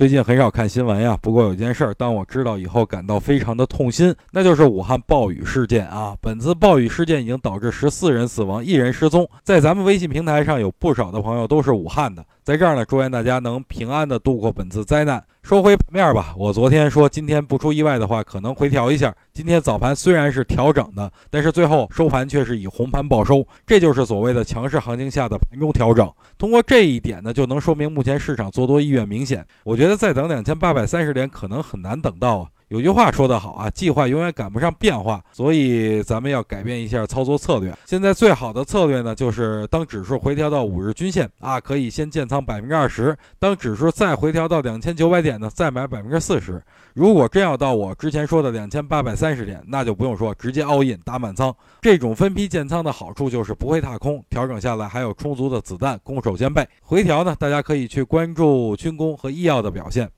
最近很少看新闻呀，不过有件事儿，当我知道以后感到非常的痛心，那就是武汉暴雨事件啊。本次暴雨事件已经导致十四人死亡，一人失踪。在咱们微信平台上有不少的朋友都是武汉的，在这儿呢，祝愿大家能平安的度过本次灾难。说回盘面吧，我昨天说今天不出意外的话，可能回调一下。今天早盘虽然是调整的，但是最后收盘却是以红盘报收，这就是所谓的强势行情下的盘中调整。通过这一点呢，就能说明目前市场做多意愿明显。我觉得再等两千八百三十点可能很难等到啊。有句话说得好啊，计划永远赶不上变化，所以咱们要改变一下操作策略。现在最好的策略呢，就是当指数回调到五日均线啊，可以先建仓百分之二十；当指数再回调到两千九百点呢，再买百分之四十。如果真要到我之前说的两千八百三十点，那就不用说，直接 all in 打满仓。这种分批建仓的好处就是不会踏空，调整下来还有充足的子弹攻守兼备。回调呢，大家可以去关注军工和医药的表现。